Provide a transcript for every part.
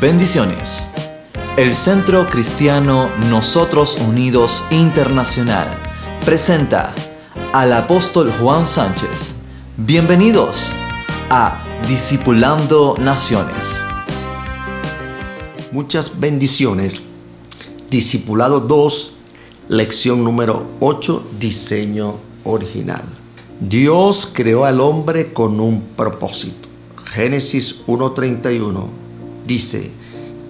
Bendiciones. El Centro Cristiano Nosotros Unidos Internacional presenta al apóstol Juan Sánchez. Bienvenidos a Discipulando Naciones. Muchas bendiciones. Discipulado 2, lección número 8, diseño original. Dios creó al hombre con un propósito. Génesis 1.31 dice,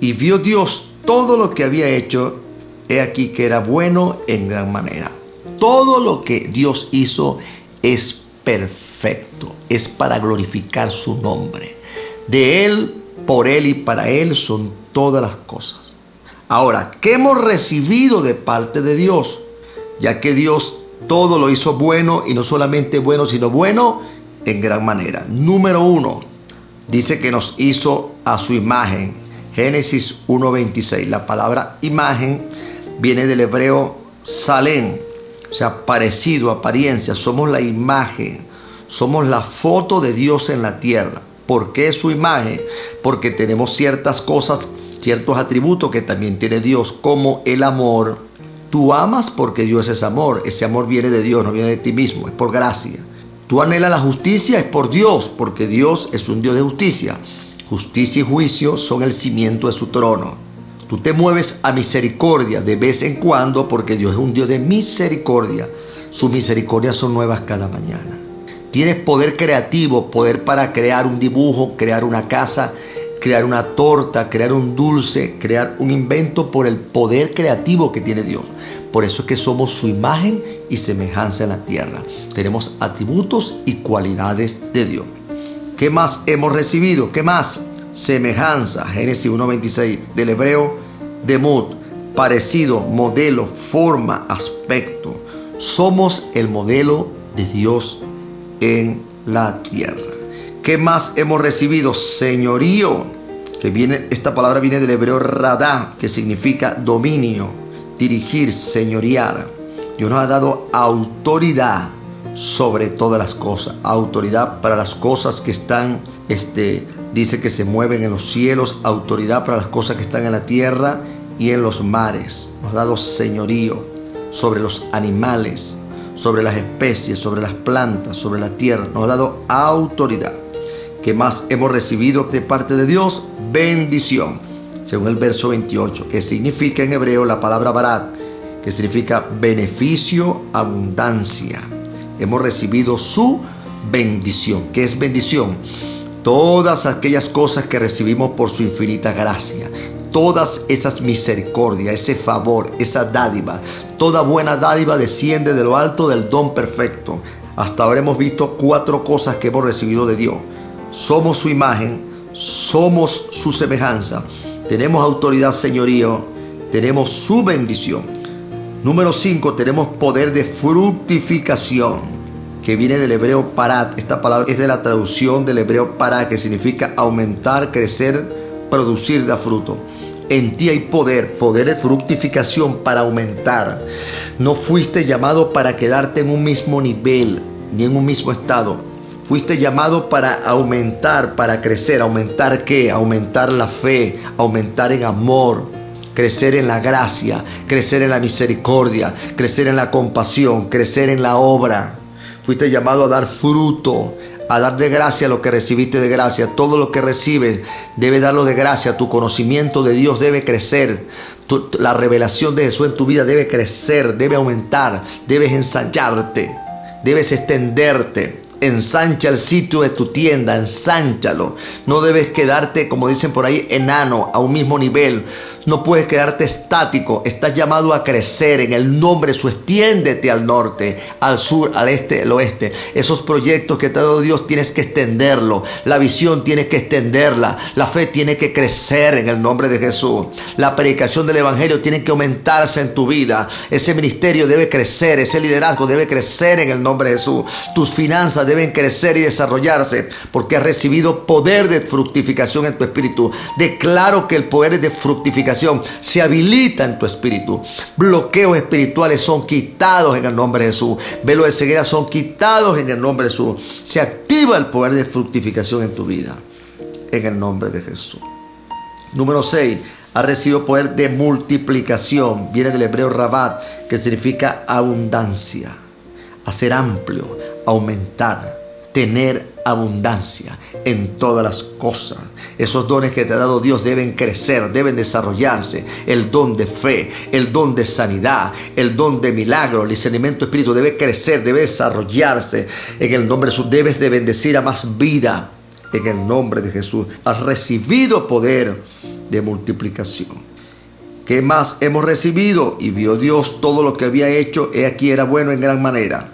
y vio Dios todo lo que había hecho, he aquí que era bueno en gran manera. Todo lo que Dios hizo es perfecto, es para glorificar su nombre. De Él, por Él y para Él son todas las cosas. Ahora, ¿qué hemos recibido de parte de Dios? Ya que Dios todo lo hizo bueno y no solamente bueno, sino bueno en gran manera. Número uno, dice que nos hizo a su imagen. Génesis 1.26. La palabra imagen viene del hebreo salén, o sea, parecido, apariencia. Somos la imagen, somos la foto de Dios en la tierra. ¿Por qué su imagen? Porque tenemos ciertas cosas, ciertos atributos que también tiene Dios, como el amor. Tú amas porque Dios es amor. Ese amor viene de Dios, no viene de ti mismo, es por gracia. Tú anhelas la justicia, es por Dios, porque Dios es un Dios de justicia. Justicia y juicio son el cimiento de su trono. Tú te mueves a misericordia de vez en cuando, porque Dios es un Dios de misericordia. Sus misericordias son nuevas cada mañana. Tienes poder creativo, poder para crear un dibujo, crear una casa, crear una torta, crear un dulce, crear un invento por el poder creativo que tiene Dios. Por eso es que somos su imagen y semejanza en la tierra. Tenemos atributos y cualidades de Dios. ¿Qué más hemos recibido? ¿Qué más? Semejanza, Génesis 1.26, del hebreo demut, parecido, modelo, forma, aspecto. Somos el modelo de Dios en la tierra. ¿Qué más hemos recibido? Señorío, que viene, esta palabra viene del hebreo radá, que significa dominio, dirigir, señorear. Dios nos ha dado autoridad sobre todas las cosas. Autoridad para las cosas que están, este, dice que se mueven en los cielos. Autoridad para las cosas que están en la tierra y en los mares. Nos ha dado señorío sobre los animales, sobre las especies, sobre las plantas, sobre la tierra. Nos ha dado autoridad. ¿Qué más hemos recibido de parte de Dios? Bendición. Según el verso 28, que significa en hebreo la palabra barat, que significa beneficio, abundancia. Hemos recibido su bendición. ¿Qué es bendición? Todas aquellas cosas que recibimos por su infinita gracia. Todas esas misericordias, ese favor, esa dádiva. Toda buena dádiva desciende de lo alto del don perfecto. Hasta ahora hemos visto cuatro cosas que hemos recibido de Dios. Somos su imagen, somos su semejanza, tenemos autoridad señorío, tenemos su bendición. Número 5, tenemos poder de fructificación, que viene del hebreo parat. Esta palabra es de la traducción del hebreo parat, que significa aumentar, crecer, producir, da fruto. En ti hay poder, poder de fructificación para aumentar. No fuiste llamado para quedarte en un mismo nivel, ni en un mismo estado. Fuiste llamado para aumentar, para crecer. ¿Aumentar qué? Aumentar la fe, aumentar en amor, crecer en la gracia, crecer en la misericordia, crecer en la compasión, crecer en la obra. Fuiste llamado a dar fruto, a dar de gracia lo que recibiste de gracia. Todo lo que recibes debe darlo de gracia. Tu conocimiento de Dios debe crecer. la revelación de Jesús en tu vida debe crecer, debe aumentar. Debes ensancharte, debes extenderte. Ensancha el sitio de tu tienda, ensánchalo. No debes quedarte, como dicen por ahí, enano, a un mismo nivel. No puedes quedarte estático. Estás llamado a crecer en el nombre su. Extiéndete al norte, al sur, al este, al oeste. Esos proyectos que te ha dado Dios tienes que extenderlo. La visión tienes que extenderla. La fe tiene que crecer en el nombre de Jesús. La predicación del Evangelio tiene que aumentarse en tu vida. Ese ministerio debe crecer. Ese liderazgo debe crecer en el nombre de Jesús. Tus finanzas deben crecer y desarrollarse porque has recibido poder de fructificación en tu espíritu. Declaro que el poder de fructificación se habilita en tu espíritu. Bloqueos espirituales son quitados en el nombre de Jesús. Velos de ceguera son quitados en el nombre de Jesús. Se activa el poder de fructificación en tu vida. En el nombre de Jesús. Número 6. Ha recibido poder de multiplicación. Viene del hebreo rabat, que significa abundancia. Hacer amplio, aumentar, tener abundancia en todas las cosas. Esos dones que te ha dado Dios deben crecer, deben desarrollarse. El don de fe, el don de sanidad, el don de milagro, el discernimiento espíritu debe crecer, debe desarrollarse. En el nombre de Jesús debes de bendecir a más vida. En el nombre de Jesús has recibido poder de multiplicación. ¿Qué más hemos recibido? Y vio Dios todo lo que había hecho, he aquí era bueno en gran manera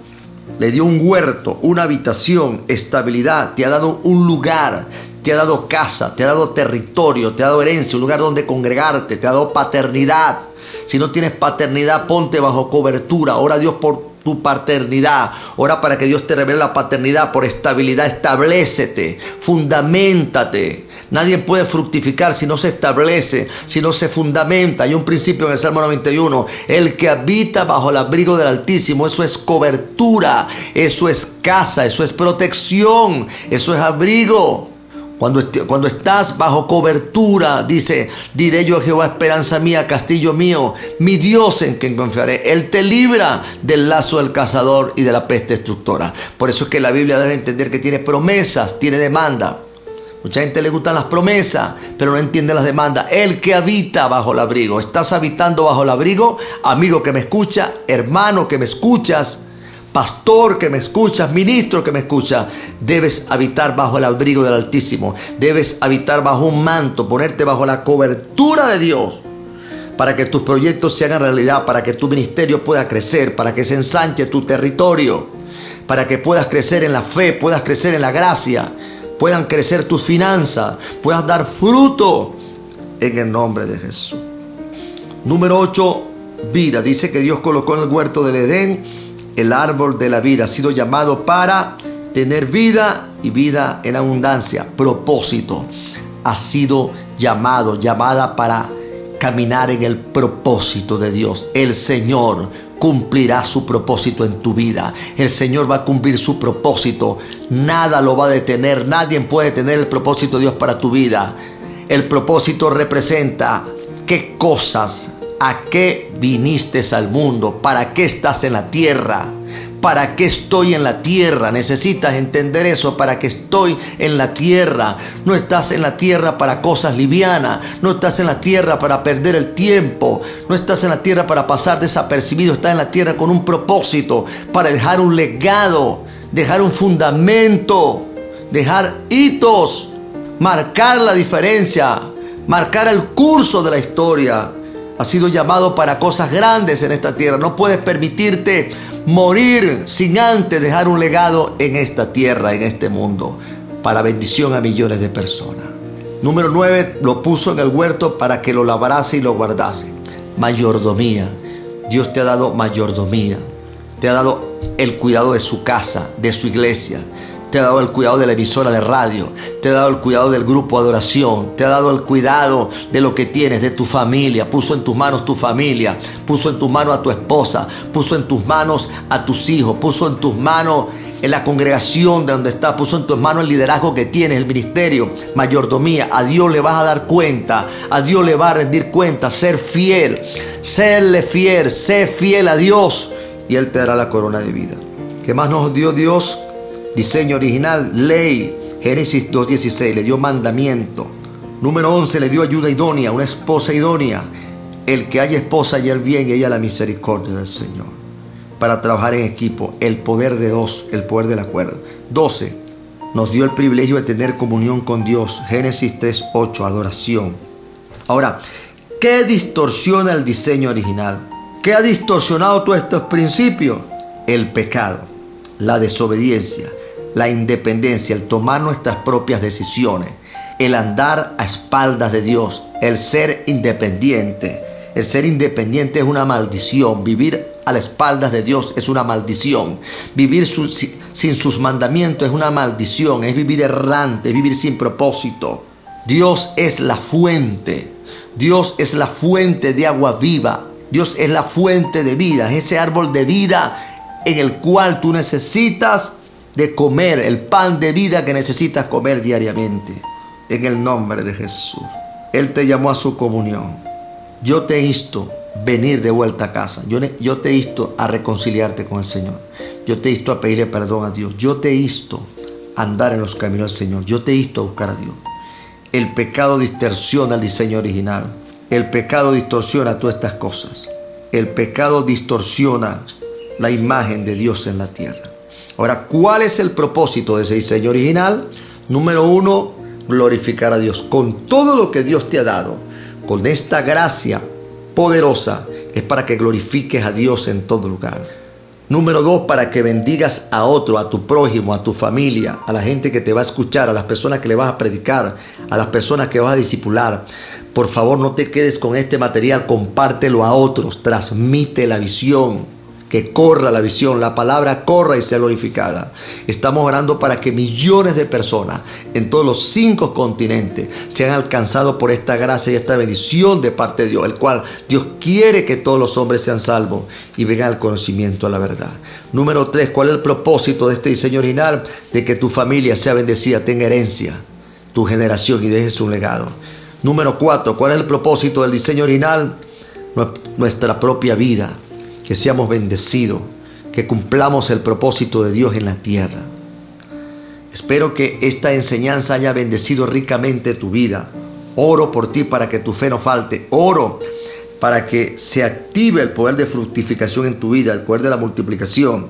le dio un huerto, una habitación, estabilidad, te ha dado un lugar, te ha dado casa, te ha dado territorio, te ha dado herencia, un lugar donde congregarte, te ha dado paternidad. Si no tienes paternidad, ponte bajo cobertura. Ora a Dios por tu paternidad. Ora para que Dios te revele la paternidad por estabilidad. Establecete, fundamentate. Nadie puede fructificar si no se establece, si no se fundamenta. Hay un principio en el Salmo 91. El que habita bajo el abrigo del Altísimo, eso es cobertura, eso es casa, eso es protección, eso es abrigo. Cuando, estás bajo cobertura, dice, diré yo a Jehová, esperanza mía, castillo mío, mi Dios en quien confiaré. Él te libra del lazo del cazador y de la peste destructora. Por eso es que la Biblia debe entender que tiene promesas, tiene demanda. Mucha gente le gustan las promesas, pero no entiende las demandas. El que habita bajo el abrigo. ¿Estás habitando bajo el abrigo? Amigo que me escucha, hermano que me escuchas, pastor que me escuchas, ministro que me escucha, debes habitar bajo el abrigo del Altísimo. Debes habitar bajo un manto, ponerte bajo la cobertura de Dios para que tus proyectos se hagan realidad, para que tu ministerio pueda crecer, para que se ensanche tu territorio, para que puedas crecer en la fe, puedas crecer en la gracia puedan crecer tus finanzas, puedas dar fruto en el nombre de Jesús. Número 8, vida. Dice que Dios colocó en el huerto del Edén el árbol de la vida. Ha sido llamado para tener vida y vida en abundancia. Propósito. Ha sido llamado, llamada para caminar en el propósito de Dios. El Señor cumplirá su propósito en tu vida. El Señor va a cumplir su propósito. Nada lo va a detener. Nadie puede detener el propósito de Dios para tu vida. El propósito representa qué cosas, a qué viniste al mundo, para qué estás en la tierra. ¿Para qué estoy en la tierra? Necesitas entender eso. ¿Para qué estoy en la tierra? No estás en la tierra para cosas livianas. No estás en la tierra para perder el tiempo. No estás en la tierra para pasar desapercibido. Estás en la tierra con un propósito. Para dejar un legado. Dejar un fundamento. Dejar hitos. Marcar la diferencia. Marcar el curso de la historia. Has sido llamado para cosas grandes en esta tierra. No puedes permitirte morir sin antes dejar un legado en esta tierra, en este mundo, para bendición a millones de personas. Número 9, lo puso en el huerto para que lo labrase y lo guardase. Mayordomía. Dios te ha dado mayordomía. Te ha dado el cuidado de su casa, de su iglesia, te ha dado el cuidado de la emisora de radio, te ha dado el cuidado del grupo de adoración, te ha dado el cuidado de lo que tienes, de tu familia, puso en tus manos tu familia, puso en tus manos a tu esposa, puso en tus manos a tus hijos, puso en tus manos en la congregación de donde estás, puso en tus manos el liderazgo que tienes, el ministerio, mayordomía. A Dios le vas a dar cuenta, a Dios le va a rendir cuenta, ser fiel, serle fiel, ser fiel a Dios y Él te dará la corona de vida. ¿Qué más nos dio Dios? Diseño original, ley. Génesis 2.16 le dio mandamiento. Número 11 le dio ayuda idónea, una esposa idónea. El que haya esposa y el bien y ella la misericordia del Señor. Para trabajar en equipo, el poder de dos, el poder del acuerdo. 12. Nos dio el privilegio de tener comunión con Dios. Génesis 3.8, adoración. Ahora, ¿qué distorsiona el diseño original? ¿Qué ha distorsionado todos estos principios? El pecado, la desobediencia, la independencia, el tomar nuestras propias decisiones, el andar a espaldas de Dios, el ser independiente. El ser independiente es una maldición. Vivir a las espaldas de Dios es una maldición. Vivir sin sus mandamientos es una maldición. Es vivir errante, vivir sin propósito. Dios es la fuente. Dios es la fuente de agua viva. Dios es la fuente de vida. Es ese árbol de vida en el cual tú necesitas de comer el pan de vida que necesitas comer diariamente. En el nombre de Jesús. Él te llamó a su comunión. Yo te insto venir de vuelta a casa. Yo, te insto a reconciliarte con el Señor. Yo te insto a pedirle perdón a Dios. Yo te insto a andar en los caminos del Señor. Yo te insto a buscar a Dios. El pecado distorsiona el diseño original. El pecado distorsiona todas estas cosas. El pecado distorsiona la imagen de Dios en la tierra. Ahora, ¿cuál es el propósito de ese diseño original? Número uno, glorificar a Dios. Con todo lo que Dios te ha dado, con esta gracia poderosa, es para que glorifiques a Dios en todo lugar. Número dos, para que bendigas a otro, a tu prójimo, a tu familia, a la gente que te va a escuchar, a las personas que le vas a predicar, a las personas que vas a discipular. Por favor, no te quedes con este material, compártelo a otros, transmite la visión que corra la visión, la palabra corra y sea glorificada. Estamos orando para que millones de personas en todos los cinco continentes sean alcanzados por esta gracia y esta bendición de parte de Dios, el cual Dios quiere que todos los hombres sean salvos y vengan al conocimiento de la verdad. Número tres, ¿cuál es el propósito de este diseño original? De que tu familia sea bendecida, tenga herencia, tu generación y dejes un legado. Número cuatro, ¿cuál es el propósito del diseño original? Nuestra propia vida que seamos bendecidos, que cumplamos el propósito de Dios en la tierra. Espero que esta enseñanza haya bendecido ricamente tu vida. Oro por ti para que tu fe no falte. Oro para que se active el poder de fructificación en tu vida, el poder de la multiplicación.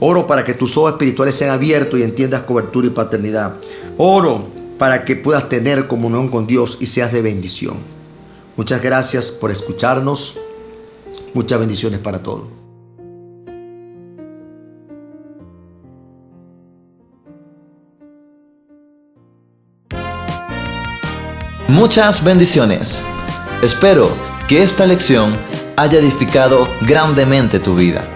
Oro para que tus ojos espirituales sean abiertos y entiendas cobertura y paternidad. Oro para que puedas tener comunión con Dios y seas de bendición. Muchas gracias por escucharnos. Muchas bendiciones para todos. Muchas bendiciones. Espero que esta lección haya edificado grandemente tu vida.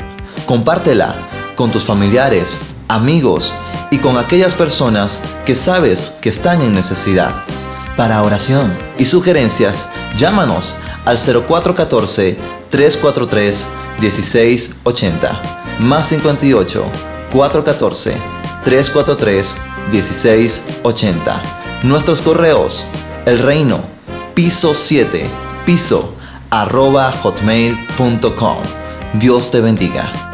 Compártela con tus familiares, amigos y con aquellas personas que sabes que están en necesidad. Para oración y sugerencias, llámanos al 0414 343 1680 más 58 414 343 1680. Nuestros correos, el reino, piso 7, piso, arroba hotmail.com. Dios te bendiga.